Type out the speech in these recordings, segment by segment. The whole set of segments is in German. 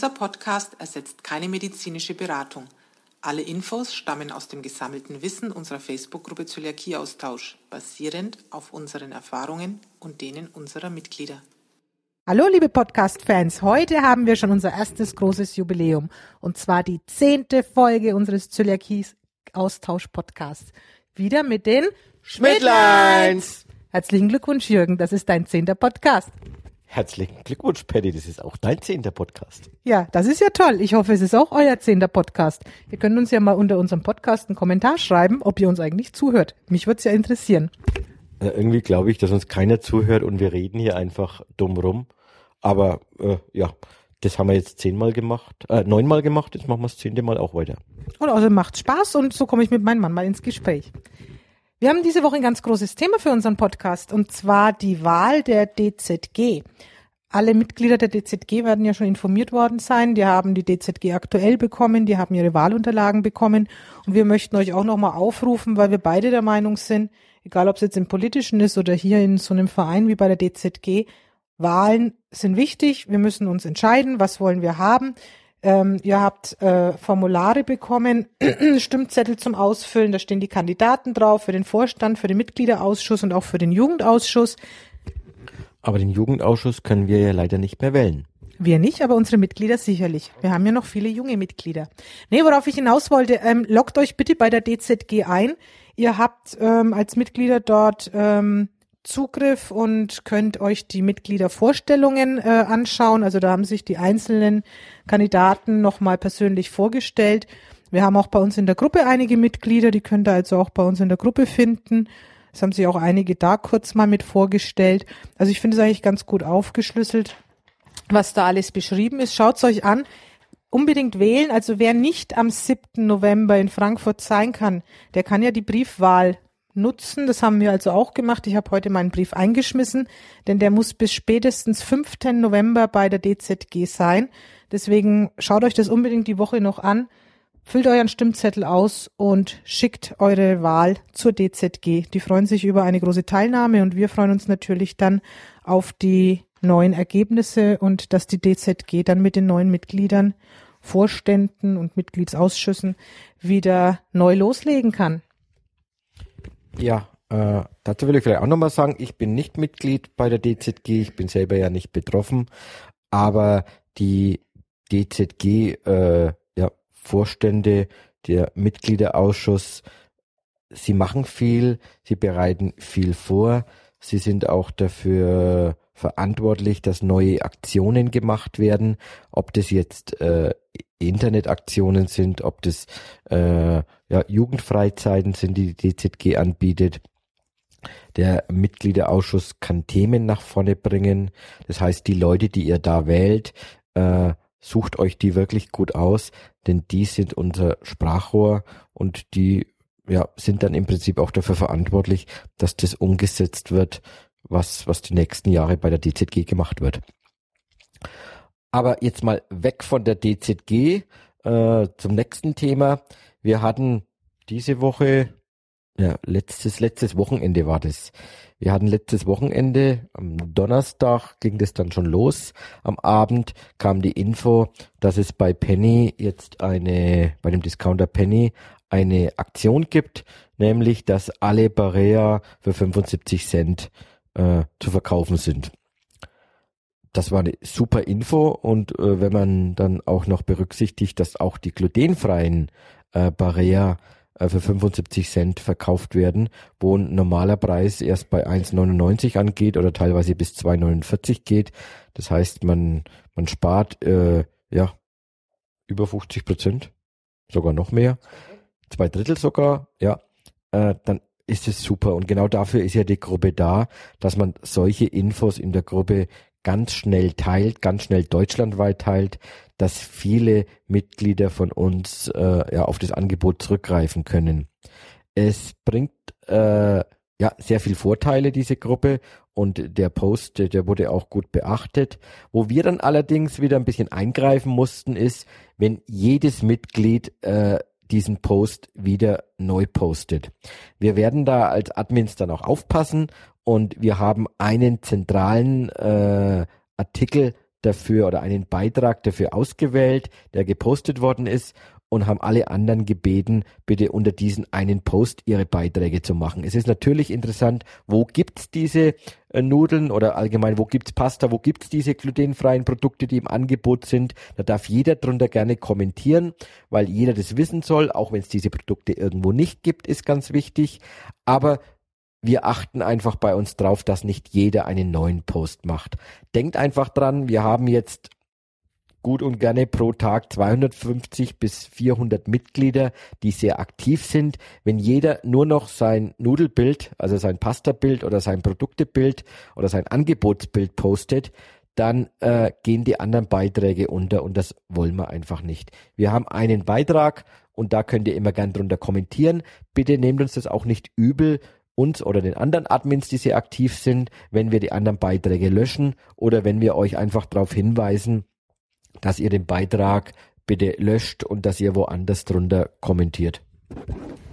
Dieser Podcast ersetzt keine medizinische Beratung. Alle Infos stammen aus dem gesammelten Wissen unserer Facebook-Gruppe Zöliakieaustausch, basierend auf unseren Erfahrungen und denen unserer Mitglieder. Hallo liebe Podcast-Fans, heute haben wir schon unser erstes großes Jubiläum und zwar die zehnte Folge unseres Zöliakie-Austausch-Podcasts. Wieder mit den Schmidtleins! Herzlichen Glückwunsch Jürgen, das ist dein zehnter Podcast. Herzlichen Glückwunsch, Paddy. Das ist auch dein zehnter Podcast. Ja, das ist ja toll. Ich hoffe, es ist auch euer zehnter Podcast. Ihr könnt uns ja mal unter unserem Podcast einen Kommentar schreiben, ob ihr uns eigentlich zuhört. Mich würde es ja interessieren. Äh, irgendwie glaube ich, dass uns keiner zuhört und wir reden hier einfach dumm rum. Aber äh, ja, das haben wir jetzt zehnmal gemacht, äh, neunmal gemacht, jetzt machen wir das zehnte Mal auch weiter. Und also macht Spaß und so komme ich mit meinem Mann mal ins Gespräch. Wir haben diese Woche ein ganz großes Thema für unseren Podcast und zwar die Wahl der DZG. Alle Mitglieder der DZG werden ja schon informiert worden sein. Die haben die DZG aktuell bekommen, die haben ihre Wahlunterlagen bekommen und wir möchten euch auch nochmal aufrufen, weil wir beide der Meinung sind, egal ob es jetzt im politischen ist oder hier in so einem Verein wie bei der DZG, Wahlen sind wichtig. Wir müssen uns entscheiden, was wollen wir haben. Ähm, ihr habt äh, Formulare bekommen, Stimmzettel zum Ausfüllen, da stehen die Kandidaten drauf für den Vorstand, für den Mitgliederausschuss und auch für den Jugendausschuss. Aber den Jugendausschuss können wir ja leider nicht mehr wählen. Wir nicht, aber unsere Mitglieder sicherlich. Wir haben ja noch viele junge Mitglieder. Nee, worauf ich hinaus wollte, ähm, loggt euch bitte bei der DZG ein. Ihr habt ähm, als Mitglieder dort ähm, Zugriff und könnt euch die Mitgliedervorstellungen äh, anschauen. Also da haben sich die einzelnen Kandidaten nochmal persönlich vorgestellt. Wir haben auch bei uns in der Gruppe einige Mitglieder, die könnt ihr also auch bei uns in der Gruppe finden. Es haben sich auch einige da kurz mal mit vorgestellt. Also ich finde es eigentlich ganz gut aufgeschlüsselt, was da alles beschrieben ist. Schaut's euch an. Unbedingt wählen. Also wer nicht am 7. November in Frankfurt sein kann, der kann ja die Briefwahl nutzen. Das haben wir also auch gemacht. Ich habe heute meinen Brief eingeschmissen, denn der muss bis spätestens 5. November bei der DZG sein. Deswegen schaut euch das unbedingt die Woche noch an, füllt euren Stimmzettel aus und schickt eure Wahl zur DZG. Die freuen sich über eine große Teilnahme und wir freuen uns natürlich dann auf die neuen Ergebnisse und dass die DZG dann mit den neuen Mitgliedern, Vorständen und Mitgliedsausschüssen wieder neu loslegen kann. Ja, äh, dazu will ich vielleicht auch nochmal sagen, ich bin nicht Mitglied bei der DZG, ich bin selber ja nicht betroffen, aber die DZG, äh, ja, Vorstände, der Mitgliederausschuss, sie machen viel, sie bereiten viel vor, sie sind auch dafür verantwortlich, dass neue Aktionen gemacht werden, ob das jetzt äh, Internetaktionen sind, ob das äh, ja, Jugendfreizeiten sind, die die DZG anbietet. Der Mitgliederausschuss kann Themen nach vorne bringen. Das heißt, die Leute, die ihr da wählt, äh, sucht euch die wirklich gut aus, denn die sind unser Sprachrohr und die ja, sind dann im Prinzip auch dafür verantwortlich, dass das umgesetzt wird, was, was die nächsten Jahre bei der DZG gemacht wird. Aber jetzt mal weg von der DZG äh, zum nächsten Thema. Wir hatten diese Woche, ja, letztes, letztes Wochenende war das. Wir hatten letztes Wochenende, am Donnerstag ging das dann schon los. Am Abend kam die Info, dass es bei Penny jetzt eine, bei dem Discounter Penny eine Aktion gibt, nämlich, dass alle Barea für 75 Cent äh, zu verkaufen sind das war eine super Info und äh, wenn man dann auch noch berücksichtigt, dass auch die glutenfreien äh, Barrea für 75 Cent verkauft werden, wo ein normaler Preis erst bei 1,99 angeht oder teilweise bis 2,49 geht. Das heißt, man, man spart äh, ja über 50 Prozent, sogar noch mehr, zwei Drittel sogar, ja, äh, dann ist es super. Und genau dafür ist ja die Gruppe da, dass man solche Infos in der Gruppe ganz schnell teilt, ganz schnell deutschlandweit teilt, dass viele Mitglieder von uns äh, ja auf das Angebot zurückgreifen können. Es bringt äh, ja sehr viel Vorteile diese Gruppe und der Post, der wurde auch gut beachtet. Wo wir dann allerdings wieder ein bisschen eingreifen mussten, ist, wenn jedes Mitglied äh, diesen Post wieder neu postet. Wir werden da als Admins dann auch aufpassen und wir haben einen zentralen äh, Artikel dafür oder einen Beitrag dafür ausgewählt, der gepostet worden ist und haben alle anderen gebeten, bitte unter diesen einen Post ihre Beiträge zu machen. Es ist natürlich interessant, wo gibt's diese äh, Nudeln oder allgemein, wo gibt's Pasta, wo gibt's diese glutenfreien Produkte, die im Angebot sind. Da darf jeder drunter gerne kommentieren, weil jeder das wissen soll, auch wenn es diese Produkte irgendwo nicht gibt, ist ganz wichtig. Aber wir achten einfach bei uns drauf, dass nicht jeder einen neuen Post macht. Denkt einfach dran, wir haben jetzt gut und gerne pro Tag 250 bis 400 Mitglieder, die sehr aktiv sind. Wenn jeder nur noch sein Nudelbild, also sein Pastabild oder sein Produktebild oder sein Angebotsbild postet, dann äh, gehen die anderen Beiträge unter und das wollen wir einfach nicht. Wir haben einen Beitrag und da könnt ihr immer gern drunter kommentieren. Bitte nehmt uns das auch nicht übel, uns oder den anderen Admins, die sehr aktiv sind, wenn wir die anderen Beiträge löschen oder wenn wir euch einfach darauf hinweisen, dass ihr den Beitrag bitte löscht und dass ihr woanders drunter kommentiert.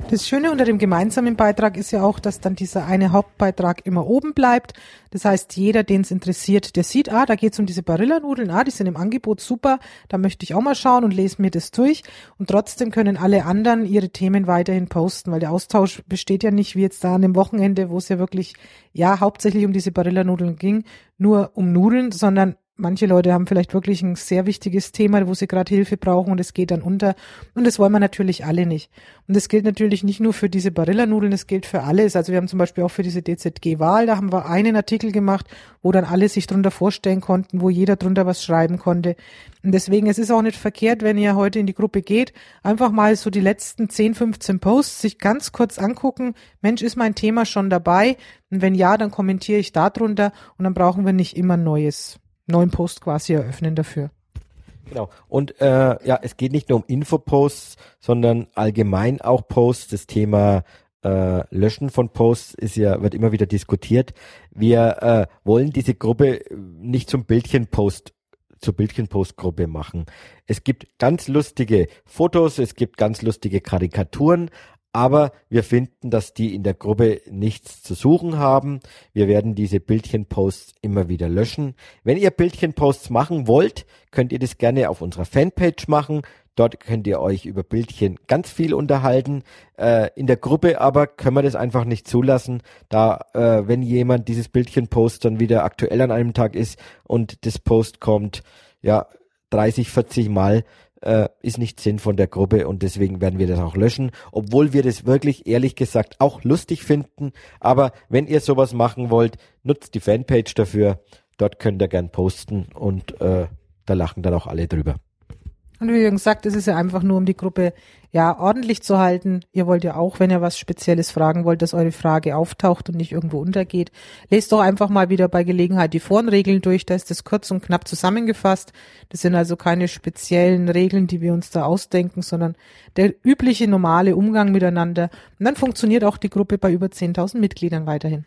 Das Schöne unter dem gemeinsamen Beitrag ist ja auch, dass dann dieser eine Hauptbeitrag immer oben bleibt. Das heißt, jeder, den es interessiert, der sieht, ah, da geht es um diese Barillanudeln, ah, die sind im Angebot super, da möchte ich auch mal schauen und lese mir das durch. Und trotzdem können alle anderen ihre Themen weiterhin posten, weil der Austausch besteht ja nicht wie jetzt da an dem Wochenende, wo es ja wirklich, ja, hauptsächlich um diese Barillanudeln ging, nur um Nudeln, sondern manche Leute haben vielleicht wirklich ein sehr wichtiges Thema, wo sie gerade Hilfe brauchen und es geht dann unter. Und das wollen wir natürlich alle nicht. Und das gilt natürlich nicht nur für diese Barillanudeln, das gilt für alles. Also wir haben zum Beispiel auch für diese DZG-Wahl, da haben wir einen Artikel gemacht, wo dann alle sich drunter vorstellen konnten, wo jeder drunter was schreiben konnte. Und deswegen, es ist auch nicht verkehrt, wenn ihr heute in die Gruppe geht, einfach mal so die letzten 10, 15 Posts sich ganz kurz angucken. Mensch, ist mein Thema schon dabei? Und wenn ja, dann kommentiere ich da drunter und dann brauchen wir nicht immer Neues neuen Post quasi eröffnen dafür. Genau. Und äh, ja, es geht nicht nur um Infoposts, sondern allgemein auch Posts. Das Thema äh, Löschen von Posts ist ja, wird immer wieder diskutiert. Wir äh, wollen diese Gruppe nicht zum Bildchenpost zur Bildchenpostgruppe machen. Es gibt ganz lustige Fotos, es gibt ganz lustige Karikaturen, aber wir finden, dass die in der Gruppe nichts zu suchen haben. Wir werden diese Bildchenposts immer wieder löschen. Wenn ihr Bildchenposts machen wollt, könnt ihr das gerne auf unserer Fanpage machen. Dort könnt ihr euch über Bildchen ganz viel unterhalten. Äh, in der Gruppe aber können wir das einfach nicht zulassen, da äh, wenn jemand dieses Bildchenpost dann wieder aktuell an einem Tag ist und das Post kommt, ja, 30, 40 Mal, äh, ist nicht Sinn von der Gruppe und deswegen werden wir das auch löschen, obwohl wir das wirklich ehrlich gesagt auch lustig finden. Aber wenn ihr sowas machen wollt, nutzt die Fanpage dafür. Dort könnt ihr gern posten und äh, da lachen dann auch alle drüber. Und wie Jürgen sagt, es ist ja einfach nur, um die Gruppe ja ordentlich zu halten. Ihr wollt ja auch, wenn ihr was Spezielles fragen wollt, dass eure Frage auftaucht und nicht irgendwo untergeht. Lest doch einfach mal wieder bei Gelegenheit die Forenregeln durch. Da ist das kurz und knapp zusammengefasst. Das sind also keine speziellen Regeln, die wir uns da ausdenken, sondern der übliche normale Umgang miteinander. Und dann funktioniert auch die Gruppe bei über 10.000 Mitgliedern weiterhin.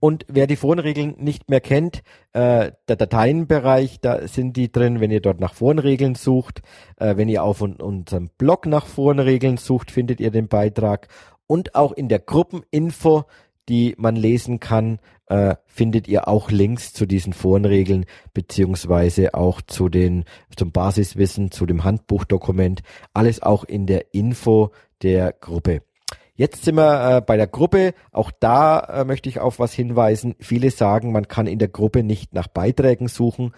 Und wer die Forenregeln nicht mehr kennt, äh, der Dateienbereich, da sind die drin, wenn ihr dort nach Forenregeln sucht. Äh, wenn ihr auf un unserem Blog nach Forenregeln sucht, findet ihr den Beitrag. Und auch in der Gruppeninfo, die man lesen kann, äh, findet ihr auch Links zu diesen Forenregeln, beziehungsweise auch zu den, zum Basiswissen, zu dem Handbuchdokument. Alles auch in der Info der Gruppe. Jetzt sind wir äh, bei der Gruppe. Auch da äh, möchte ich auf was hinweisen. Viele sagen, man kann in der Gruppe nicht nach Beiträgen suchen.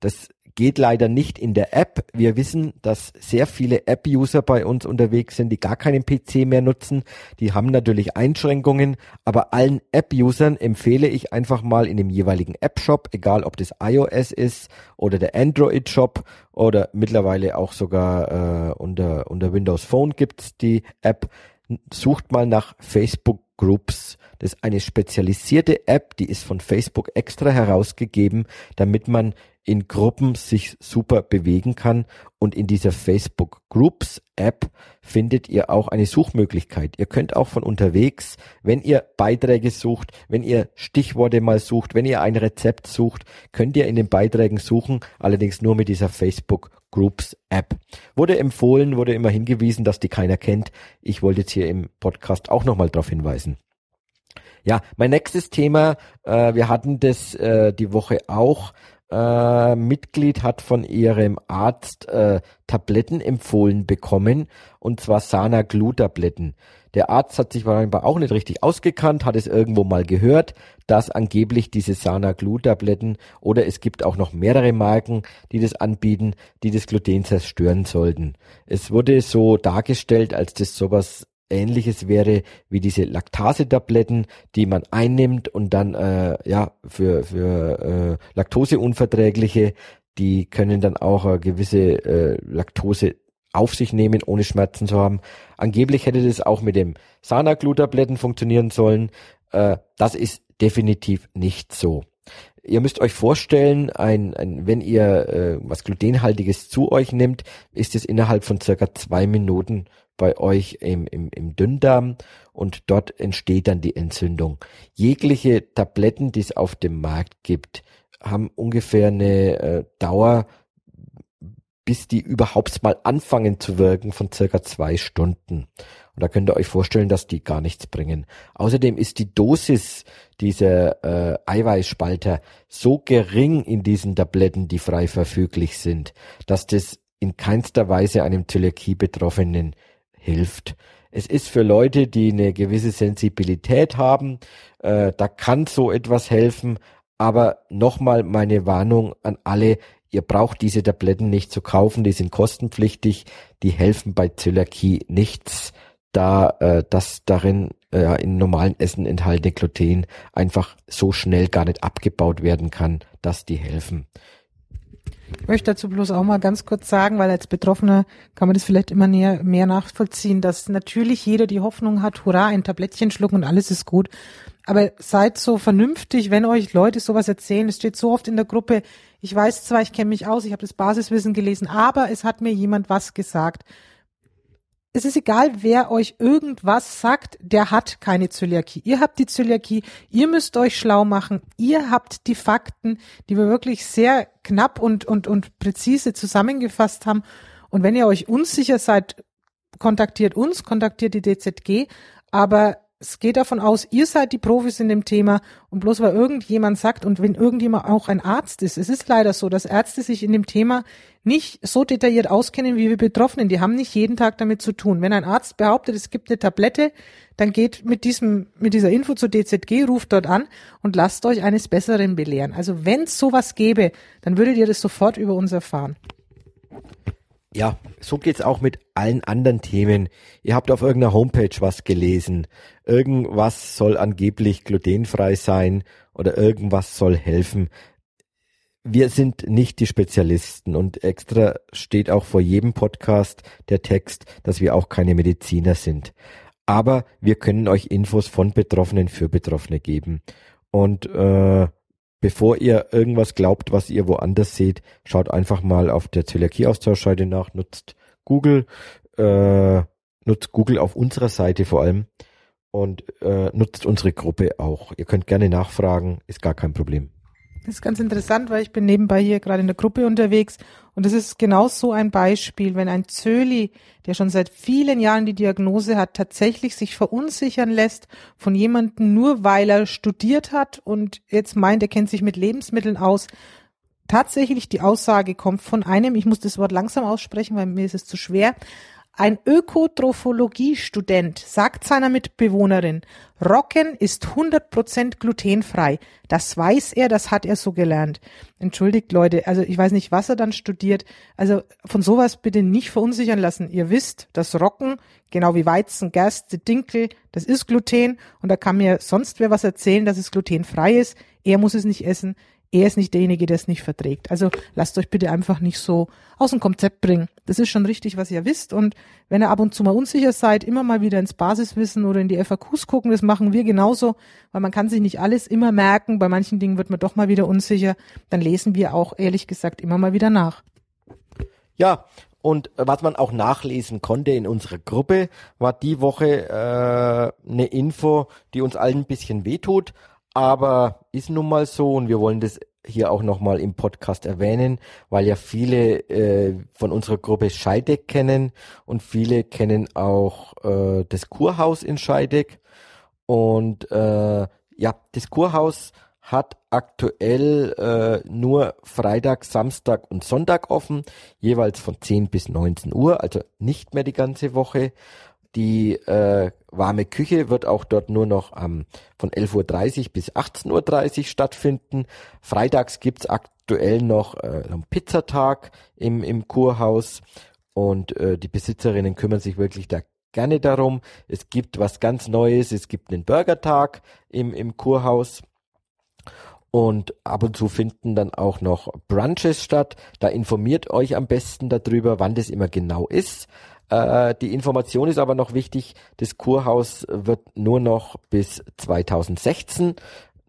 Das geht leider nicht in der App. Wir wissen, dass sehr viele App-User bei uns unterwegs sind, die gar keinen PC mehr nutzen. Die haben natürlich Einschränkungen, aber allen App-Usern empfehle ich einfach mal in dem jeweiligen App-Shop, egal ob das iOS ist oder der Android-Shop oder mittlerweile auch sogar äh, unter, unter Windows Phone gibt's die App, sucht mal nach Facebook Groups. Das ist eine spezialisierte App, die ist von Facebook extra herausgegeben, damit man in Gruppen sich super bewegen kann. Und in dieser Facebook Groups App findet ihr auch eine Suchmöglichkeit. Ihr könnt auch von unterwegs, wenn ihr Beiträge sucht, wenn ihr Stichworte mal sucht, wenn ihr ein Rezept sucht, könnt ihr in den Beiträgen suchen, allerdings nur mit dieser Facebook Groups App. Wurde empfohlen, wurde immer hingewiesen, dass die keiner kennt. Ich wollte jetzt hier im Podcast auch nochmal darauf hinweisen. Ja, mein nächstes Thema, äh, wir hatten das äh, die Woche auch, äh, Mitglied hat von ihrem Arzt äh, Tabletten empfohlen bekommen, und zwar Sana-Glu-Tabletten. Der Arzt hat sich wahrscheinlich auch nicht richtig ausgekannt, hat es irgendwo mal gehört, dass angeblich diese Sana-Glu-Tabletten oder es gibt auch noch mehrere Marken, die das anbieten, die das Gluten zerstören sollten. Es wurde so dargestellt, als das sowas ähnliches wäre wie diese Laktasetabletten, die man einnimmt und dann äh, ja für für äh, Laktoseunverträgliche, die können dann auch äh, gewisse äh, Laktose auf sich nehmen, ohne Schmerzen zu haben. Angeblich hätte das auch mit dem Sanaglu-Tabletten funktionieren sollen. Äh, das ist definitiv nicht so. Ihr müsst euch vorstellen, ein, ein, wenn ihr äh, was glutenhaltiges zu euch nehmt, ist es innerhalb von circa zwei Minuten bei euch im, im, im Dünndarm und dort entsteht dann die Entzündung. Jegliche Tabletten, die es auf dem Markt gibt, haben ungefähr eine äh, Dauer, bis die überhaupt mal anfangen zu wirken von circa zwei Stunden. Und da könnt ihr euch vorstellen, dass die gar nichts bringen. Außerdem ist die Dosis dieser äh, Eiweißspalter so gering in diesen Tabletten, die frei verfüglich sind, dass das in keinster Weise einem Zöliakie-Betroffenen hilft. Es ist für Leute, die eine gewisse Sensibilität haben, äh, da kann so etwas helfen. Aber nochmal meine Warnung an alle, ihr braucht diese Tabletten nicht zu kaufen, die sind kostenpflichtig, die helfen bei Zöliakie nichts, da äh, das darin äh, in normalen Essen enthaltene Gluten einfach so schnell gar nicht abgebaut werden kann, dass die helfen. Ich möchte dazu bloß auch mal ganz kurz sagen, weil als Betroffener kann man das vielleicht immer näher, mehr nachvollziehen, dass natürlich jeder die Hoffnung hat, hurra, ein Tablettchen schlucken und alles ist gut. Aber seid so vernünftig, wenn euch Leute sowas erzählen. Es steht so oft in der Gruppe, ich weiß zwar, ich kenne mich aus, ich habe das Basiswissen gelesen, aber es hat mir jemand was gesagt es ist egal, wer euch irgendwas sagt, der hat keine Zöliakie. Ihr habt die Zöliakie, ihr müsst euch schlau machen, ihr habt die Fakten, die wir wirklich sehr knapp und, und, und präzise zusammengefasst haben. Und wenn ihr euch unsicher seid, kontaktiert uns, kontaktiert die DZG, aber es geht davon aus, ihr seid die Profis in dem Thema und bloß weil irgendjemand sagt und wenn irgendjemand auch ein Arzt ist, es ist leider so, dass Ärzte sich in dem Thema nicht so detailliert auskennen wie wir Betroffenen. Die haben nicht jeden Tag damit zu tun. Wenn ein Arzt behauptet, es gibt eine Tablette, dann geht mit diesem, mit dieser Info zur DZG, ruft dort an und lasst euch eines Besseren belehren. Also wenn es sowas gäbe, dann würdet ihr das sofort über uns erfahren. Ja, so geht's auch mit allen anderen Themen. Ihr habt auf irgendeiner Homepage was gelesen. Irgendwas soll angeblich glutenfrei sein oder irgendwas soll helfen. Wir sind nicht die Spezialisten und extra steht auch vor jedem Podcast der Text, dass wir auch keine Mediziner sind. Aber wir können euch Infos von Betroffenen für Betroffene geben. Und äh, bevor ihr irgendwas glaubt, was ihr woanders seht, schaut einfach mal auf der Zöliakie-Austauschseite nach, nutzt Google, äh, nutzt Google auf unserer Seite vor allem und äh, nutzt unsere Gruppe auch. Ihr könnt gerne nachfragen, ist gar kein Problem. Das ist ganz interessant, weil ich bin nebenbei hier gerade in der Gruppe unterwegs und das ist genau so ein Beispiel, wenn ein Zöli, der schon seit vielen Jahren die Diagnose hat, tatsächlich sich verunsichern lässt von jemandem nur weil er studiert hat und jetzt meint, er kennt sich mit Lebensmitteln aus. Tatsächlich die Aussage kommt von einem, ich muss das Wort langsam aussprechen, weil mir ist es zu schwer, ein Ökotrophologie-Student sagt seiner Mitbewohnerin, Rocken ist 100% glutenfrei. Das weiß er, das hat er so gelernt. Entschuldigt Leute, also ich weiß nicht, was er dann studiert. Also von sowas bitte nicht verunsichern lassen. Ihr wisst, das Rocken, genau wie Weizen, Gerste, Dinkel, das ist Gluten und da kann mir sonst wer was erzählen, dass es glutenfrei ist. Er muss es nicht essen er ist nicht derjenige, der es nicht verträgt. Also lasst euch bitte einfach nicht so aus dem Konzept bringen. Das ist schon richtig, was ihr wisst. Und wenn ihr ab und zu mal unsicher seid, immer mal wieder ins Basiswissen oder in die FAQs gucken. Das machen wir genauso, weil man kann sich nicht alles immer merken. Bei manchen Dingen wird man doch mal wieder unsicher. Dann lesen wir auch ehrlich gesagt immer mal wieder nach. Ja, und was man auch nachlesen konnte in unserer Gruppe, war die Woche äh, eine Info, die uns allen ein bisschen wehtut, aber ist nun mal so und wir wollen das hier auch nochmal im Podcast erwähnen, weil ja viele äh, von unserer Gruppe Scheideck kennen und viele kennen auch äh, das Kurhaus in Scheideck. Und äh, ja, das Kurhaus hat aktuell äh, nur Freitag, Samstag und Sonntag offen, jeweils von 10 bis 19 Uhr, also nicht mehr die ganze Woche. Die äh, warme Küche wird auch dort nur noch ähm, von 11.30 Uhr bis 18.30 Uhr stattfinden. Freitags gibt's aktuell noch äh, einen Pizzatag im, im Kurhaus und äh, die Besitzerinnen kümmern sich wirklich da gerne darum. Es gibt was ganz Neues, es gibt einen Burgertag im, im Kurhaus. Und ab und zu finden dann auch noch Brunches statt. Da informiert euch am besten darüber, wann das immer genau ist. Äh, die Information ist aber noch wichtig, das Kurhaus wird nur noch bis 2016,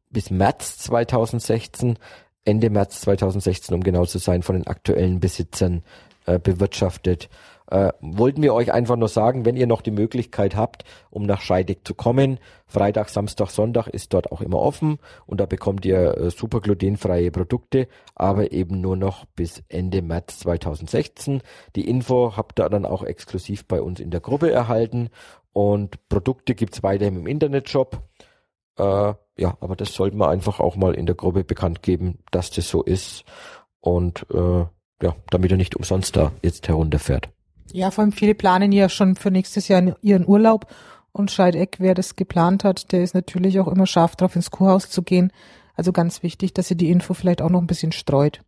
bis März 2016, Ende März 2016, um genau zu sein, von den aktuellen Besitzern äh, bewirtschaftet äh, wollten wir euch einfach nur sagen, wenn ihr noch die Möglichkeit habt, um nach Scheidig zu kommen, Freitag, Samstag, Sonntag ist dort auch immer offen und da bekommt ihr äh, super glutenfreie Produkte, aber eben nur noch bis Ende März 2016. Die Info habt ihr dann auch exklusiv bei uns in der Gruppe erhalten und Produkte gibt's weiterhin im Internetshop. Äh, ja, aber das sollten wir einfach auch mal in der Gruppe bekannt geben, dass das so ist und äh, ja, damit er nicht umsonst da jetzt herunterfährt. Ja, vor allem viele planen ja schon für nächstes Jahr ihren Urlaub und Scheideck, wer das geplant hat, der ist natürlich auch immer scharf drauf, ins Kurhaus zu gehen. Also ganz wichtig, dass ihr die Info vielleicht auch noch ein bisschen streut.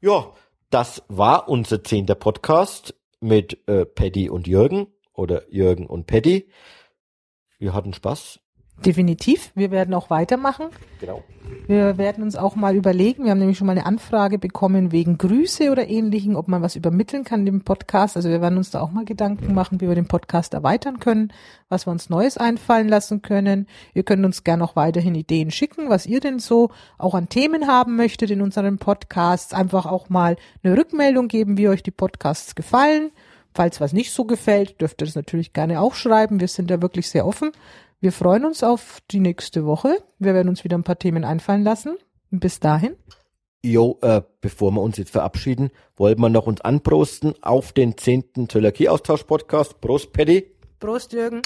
Ja, das war unser zehnter Podcast mit äh, Paddy und Jürgen oder Jürgen und Paddy. Wir hatten Spaß. Definitiv. Wir werden auch weitermachen. Genau. Wir werden uns auch mal überlegen. Wir haben nämlich schon mal eine Anfrage bekommen wegen Grüße oder ähnlichem, ob man was übermitteln kann dem Podcast. Also wir werden uns da auch mal Gedanken machen, wie wir den Podcast erweitern können, was wir uns Neues einfallen lassen können. Ihr könnt uns gerne auch weiterhin Ideen schicken, was ihr denn so auch an Themen haben möchtet in unseren Podcasts. Einfach auch mal eine Rückmeldung geben, wie euch die Podcasts gefallen. Falls was nicht so gefällt, dürft ihr das natürlich gerne auch schreiben. Wir sind da wirklich sehr offen. Wir freuen uns auf die nächste Woche. Wir werden uns wieder ein paar Themen einfallen lassen. Bis dahin. Jo, äh, bevor wir uns jetzt verabschieden, wollen wir noch uns anprosten auf den zehnten Zöliakie-Austausch-Podcast. Prost, Paddy. Prost, Jürgen.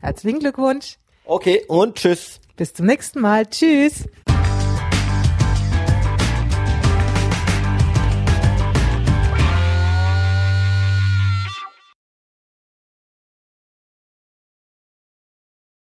Herzlichen Glückwunsch. Okay, und tschüss. Bis zum nächsten Mal. Tschüss.